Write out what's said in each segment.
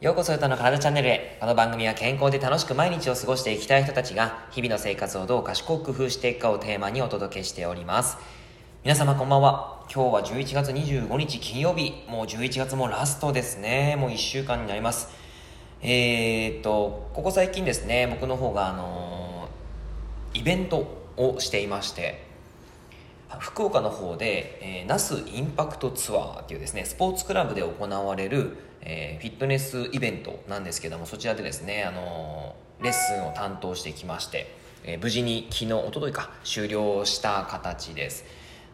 ようこそ歌の体チャンネルへ。この番組は健康で楽しく毎日を過ごしていきたい人たちが、日々の生活をどう賢く工夫していくかをテーマにお届けしております。皆様こんばんは。今日は11月25日金曜日。もう11月もラストですね。もう1週間になります。えー、っと、ここ最近ですね、僕の方があのー、イベントをしていまして、福岡の方で、えー、ナスインパクトツアーっていうですね、スポーツクラブで行われる、えー、フィットネスイベントなんですけども、そちらでですね、あのー、レッスンを担当してきまして、えー、無事に昨日、おとといか、終了した形です。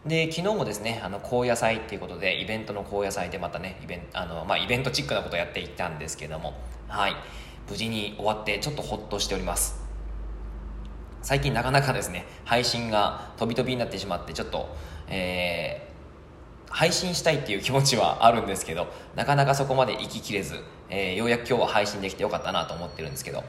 で、昨日もですね、あの、高野祭っていうことで、イベントの高野祭でまたね、イベント、あの、まあ、イベントチックなことをやっていったんですけども、はい、無事に終わってちょっとほっとしております。最近なかなかですね、配信が飛び飛びになってしまって、ちょっと、えー、配信したいっていう気持ちはあるんですけど、なかなかそこまで行ききれず、えー、ようやく今日は配信できてよかったなと思ってるんですけど、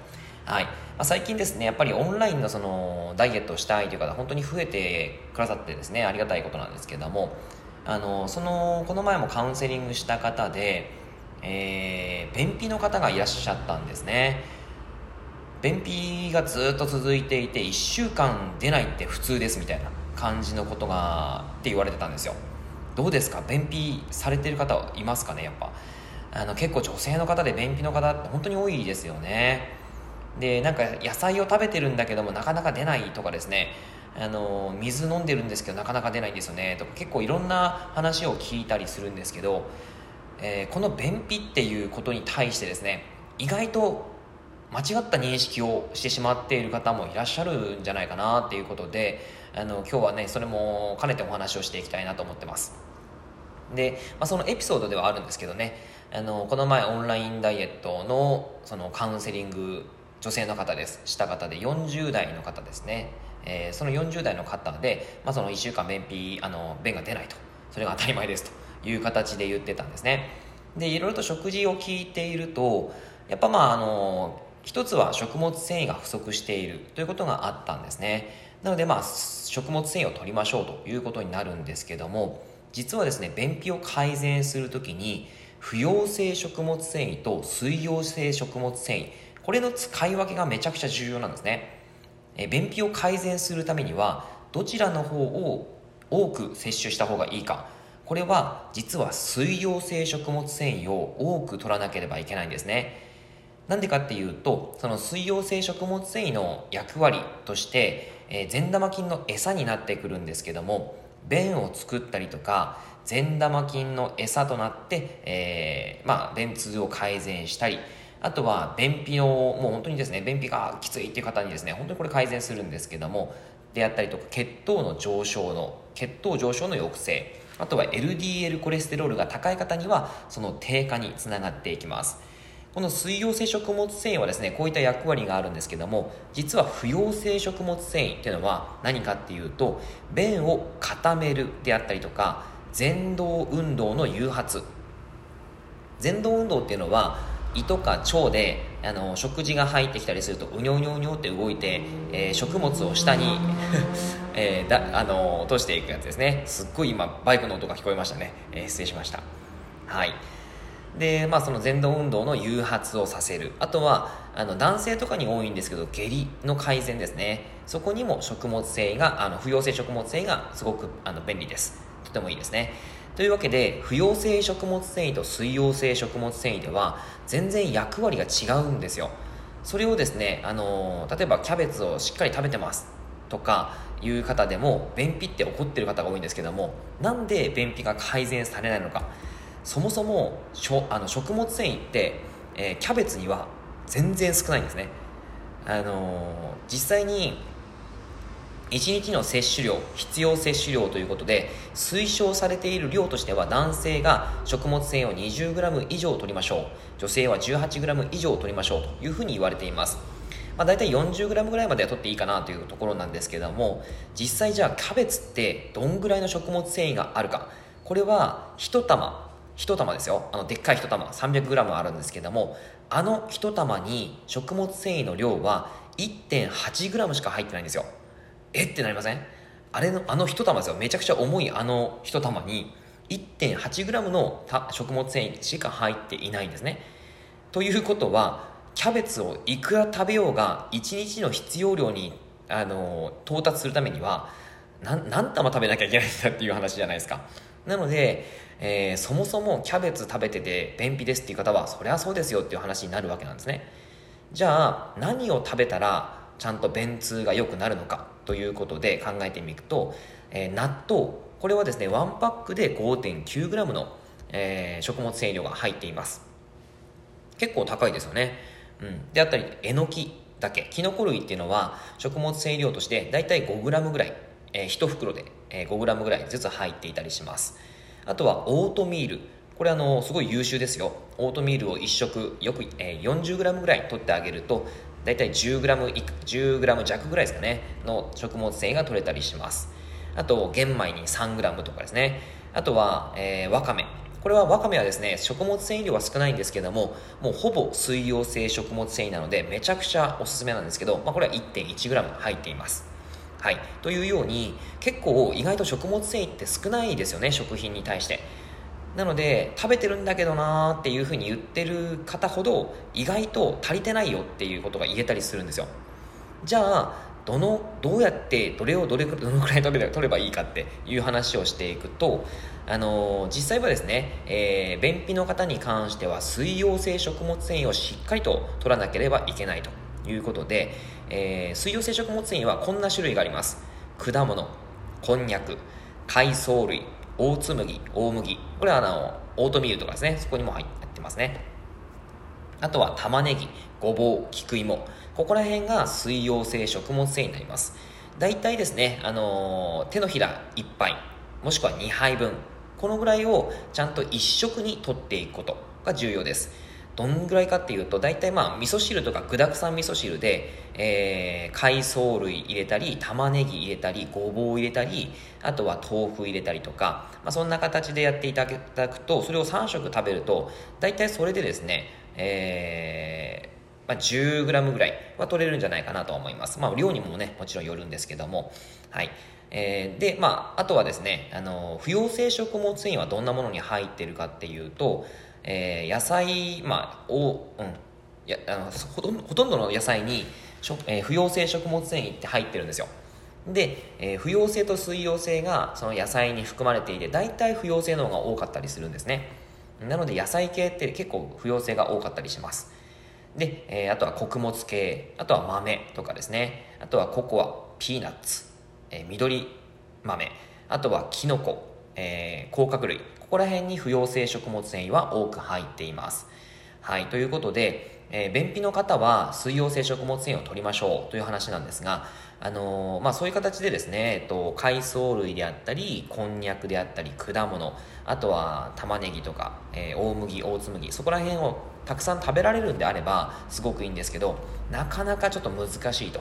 はい。まあ、最近ですね、やっぱりオンラインのその、ダイエットをしたいという方、本当に増えてくださってですね、ありがたいことなんですけども、あの、その、この前もカウンセリングした方で、えー、便秘の方がいらっしゃったんですね。便秘がずっと続いていて1週間出ないって普通ですみたいな感じのことがって言われてたんですよ。どうですか？便秘されてる方いますかね？やっぱ。あの結構女性の方で便秘の方って本当に多いですよね。でなんか野菜を食べてるんだけどもなかなか出ないとかですね。あの水飲んでるんですけどなかなか出ないんですよね。とか結構いろんな話を聞いたりするんですけど、えー、この便秘っていうことに対してですね意外と間違った認識をしてしまっている方もいらっしゃるんじゃないかなっていうことであの今日はねそれも兼ねてお話をしていきたいなと思ってます。で、まあ、そのエピソードではあるんですけどねあのこの前オンラインダイエットのそのカウンセリング女性の方です。した方で40代の方ですね、えー、その40代の方で、まあ、その1週間便秘あの便が出ないと。それが当たり前ですと。いう形で言ってたんですね。でいろいろと食事を聞いているとやっぱまああの一つは食物繊維が不足しているということがあったんですね。なのでまあ食物繊維を取りましょうということになるんですけども実はですね便秘を改善するときに不溶性食物繊維と水溶性食物繊維これの使い分けがめちゃくちゃ重要なんですね。え便秘を改善するためにはどちらの方を多く摂取した方がいいか。これは実は水溶性食物繊維を多く取らなければいけないんですね。なんでかっていうと、その水溶性食物繊維の役割として、えー、善玉菌の餌になってくるんですけども、便を作ったりとか、善玉菌の餌となって、えー、まあ、便通を改善したり、あとは便秘の、もう本当にですね、便秘がきついっていう方にですね、本当にこれ改善するんですけども、であったりとか、血糖の上昇の、血糖上昇の抑制、あとは LDL コレステロールが高い方には、その低下につながっていきます。この水溶性食物繊維はですねこういった役割があるんですけども実は不溶性食物繊維っていうのは何かっていうと便を固めるであったりとか前動運動の誘発。前動運動っていうのは胃とか腸であの食事が入ってきたりするとうにょうにょうにょって動いて、えー、食物を下に えー、だあの落としていくやつですね。すっごい今バイクの音が聞こえましたね、えー、失礼しました。はい。で、まあ、その前動運動の誘発をさせる。あとは、あの、男性とかに多いんですけど、下痢の改善ですね。そこにも食物繊維が、あの、不溶性食物繊維がすごく、あの、便利です。とてもいいですね。というわけで、不溶性食物繊維と水溶性食物繊維では、全然役割が違うんですよ。それをですね、あの、例えばキャベツをしっかり食べてます。とかいう方でも便秘って起こってる方が多いんですけどもなんで便秘が改善されないのかそもそもしょあの食物繊維って、えー、キャベツには全然少ないんですね。あのー、実際に1日の摂取量必要摂取量ということで推奨されている量としては男性が食物繊維を 20g 以上取りましょう。女性は 18g 以上取りましょうというふうに言われています。まあ、大体 40g ぐらいまでは取っていいかなというところなんですけども実際じゃあキャベツってどんぐらいの食物繊維があるか。これは1玉1玉ですよ。あのでっかい1玉。300g あるんですけどもあの1玉に食物繊維の量は 1.8g しか入ってないんですよ。え？ってなりません？あれのあの1玉ですよ。めちゃくちゃ重いあの1玉に 1.8g の食物繊維しか入っていないんですね。ということはキャベツをいくら食べようが1日の必要量にあの到達するためには何何玉食べなきゃいけないんだっていう話じゃないですか。なので、えー、そもそもキャベツ食べてて便秘ですっていう方はそりゃそうですよっていう話になるわけなんですね。じゃあ何を食べたらちゃんと便通が良くなるのかということで考えてみると、えー、納豆これはですね1パックで 5.9g の、えー、食物繊維量が入っています。結構高いですよね、うん、であったりえのきだけ。きのこ類っていうのは食物繊維量としてだいたい 5g ぐらい、えー、1袋で、5g ぐらいずつ入っていたりします。あとはオートミール。これあのすごい優秀ですよ。オートミールを1食よく、えー、40g ぐらい取ってあげるとだいたい 10g, 10g 弱ぐらいですかねの食物繊維が取れたりします。あと玄米に 3g とかですね。あとは、えー、わかめ。これはわかめはですね食物繊維量は少ないんですけどももうほぼ水溶性食物繊維なのでめちゃくちゃおすすめなんですけど、まあ、これは 1.1g 入っています。はい、というように結構意外と食物繊維って少ないですよね食品に対して。なので食べてるんだけどなーっていうふうに言ってる方ほど意外と足りてないよっていうことが言えたりするんですよ。じゃあどのどうやってどれをどれどのくらい取れ取ればいいかっていう話をしていくと、あのー、実際はですね、えー、便秘の方に関しては水溶性食物繊維をしっかりと取らなければいけないということで、えー、水溶性食物繊維はこんな種類があります。果物こんにゃく海藻類大粒麦大麦。これはあのオートミールとかですね。そこにも入ってますね。あとは玉ねぎごぼう菊芋。ここら辺が水溶性食物繊維になります。大体ですね、あのー、手のひら1杯もしくは2杯分。このぐらいをちゃんと1食にとっていくことが重要です。どんぐらいかっていうと大体まあ味噌汁とか具だくさん味噌汁で、えー、海藻類入れたり玉ねぎ入れたりごぼう入れたりあとは豆腐入れたりとか、まあ、そんな形でやっていただくとそれを3食食べると大体それでですね、えーまあ、10g ぐらいは取れるんじゃないかなと思います。まあ、量にもね、もちろんよるんですけども。はい。えー、で、まあ、あとはですね、あの、不溶性食物繊維はどんなものに入ってるかっていうと、えー、野菜、まあ、お、うん。やあのほとんどほとんどの野菜に、えー、不溶性食物繊維って入ってるんですよ。で、えー、不溶性と水溶性がその野菜に含まれていて大体不溶性の方が多かったりするんですね。なので野菜系って結構不溶性が多かったりします。で、えー、あとは穀物系あとは豆とかですね。あとはココアピーナッツ、えー、緑豆。あとはキノコ、えー、甲殻類。ここら辺に不溶性食物繊維は多く入っています。はいということで、えー、便秘の方は水溶性食物繊維を取りましょうという話なんですがあのー、まあ、そういう形でですね、えっと、海藻類であったりこんにゃくであったり果物あとは玉ねぎとか、えー、大麦大粒麦そこら辺をたくさん食べられるんであればすごくいいんですけどなかなかちょっと難しいと、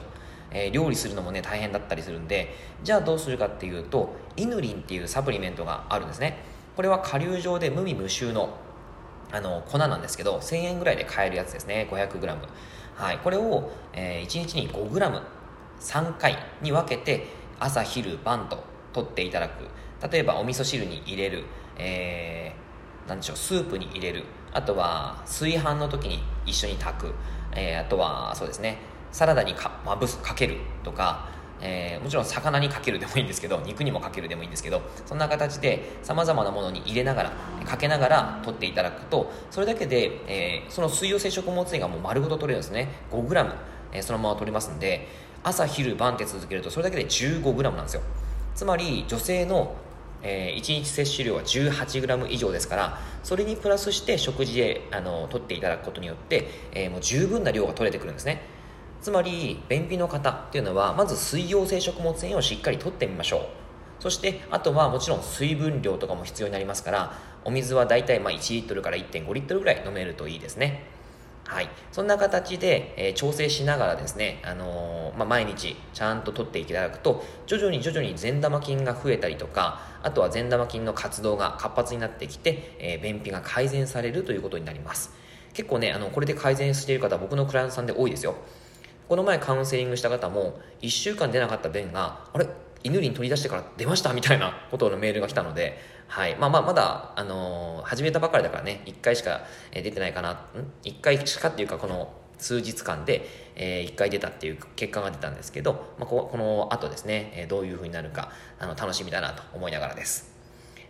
えー、料理するのもね大変だったりするんでじゃあどうするかっていうとイヌリンっていうサプリメントがあるんですね。これは顆粒状で無味無臭のあの粉なんですけど1000円ぐらいで買えるやつですね。500g はい。これを、えー、1日に 5g3 回に分けて朝昼晩と取っていただく。例えばお味噌汁に入れる、えー、なんでしょうスープに入れる。あとは炊飯の時に一緒に炊く、えー、あとはそうですね。サラダにかまぶすかけるとか、えー、もちろん魚にかけるでもいいんですけど肉にもかけるでもいいんですけどそんな形でさまざまなものに入れながらかけながら取っていただくとそれだけで、えー、その水溶性食物繊維がもう丸ごと取れるんですね。5g、えー、そのまま取れますんで朝昼晩って続けるとそれだけで 15g なんですよ。つまり女性のえー、1日摂取量は 18g 以上ですからそれにプラスして食事であの取っていただくことによって、えー、もう十分な量が取れてくるんですね。つまり便秘の方っていうのはまず水溶性食物繊維をしっかり取ってみましょう。そしてあとはもちろん水分量とかも必要になりますからお水はだいたいまあ1リットルから1.5リットルぐらい飲めるといいですね。はい、そんな形で、えー、調整しながらですね、あのー、まあ、毎日ちゃんと取っていただくと徐々に徐々に善玉菌が増えたりとかあとは善玉菌の活動が活発になってきて、えー、便秘が改善されるということになります。結構ねあのこれで改善している方僕のクライアントさんで多いですよ。この前カウンセリングした方も1週間出なかった便があれ犬に取り出してから出ましたみたいなことのメールが来たので、はい。まあまあ、まだ、あのー始めたばかりだからね、1回しか出てないかな、ん ?1 回しかっていうか、この数日間で、え1回出たっていう結果が出たんですけど、まあ、ここの後ですね、えどういう風になるか、あの、楽しみだなと思いながらです。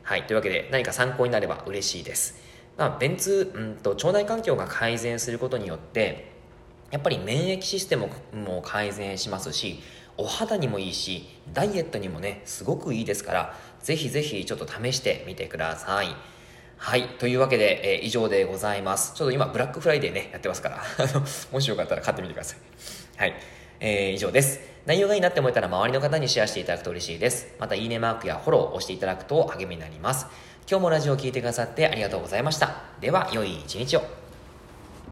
はい。というわけで、何か参考になれば嬉しいです。まあ、便通、うんと、腸内環境が改善することによって、やっぱり免疫システムも改善しますし、お肌にもいいし、ダイエットにもね、すごくいいですから、ぜひぜひちょっと試してみてください。はい。というわけで、えー以上でございます。ちょっと今、ブラックフライデーね、やってますから、あのもしよかったら買ってみてください。はい。えー以上です。内容がいいなって思えたら周りの方にシェアしていただくと嬉しいです。また、いいねマークやフォローを押していただくと励みになります。今日もラジオを聞いてくださってありがとうございました。では、良い一日を。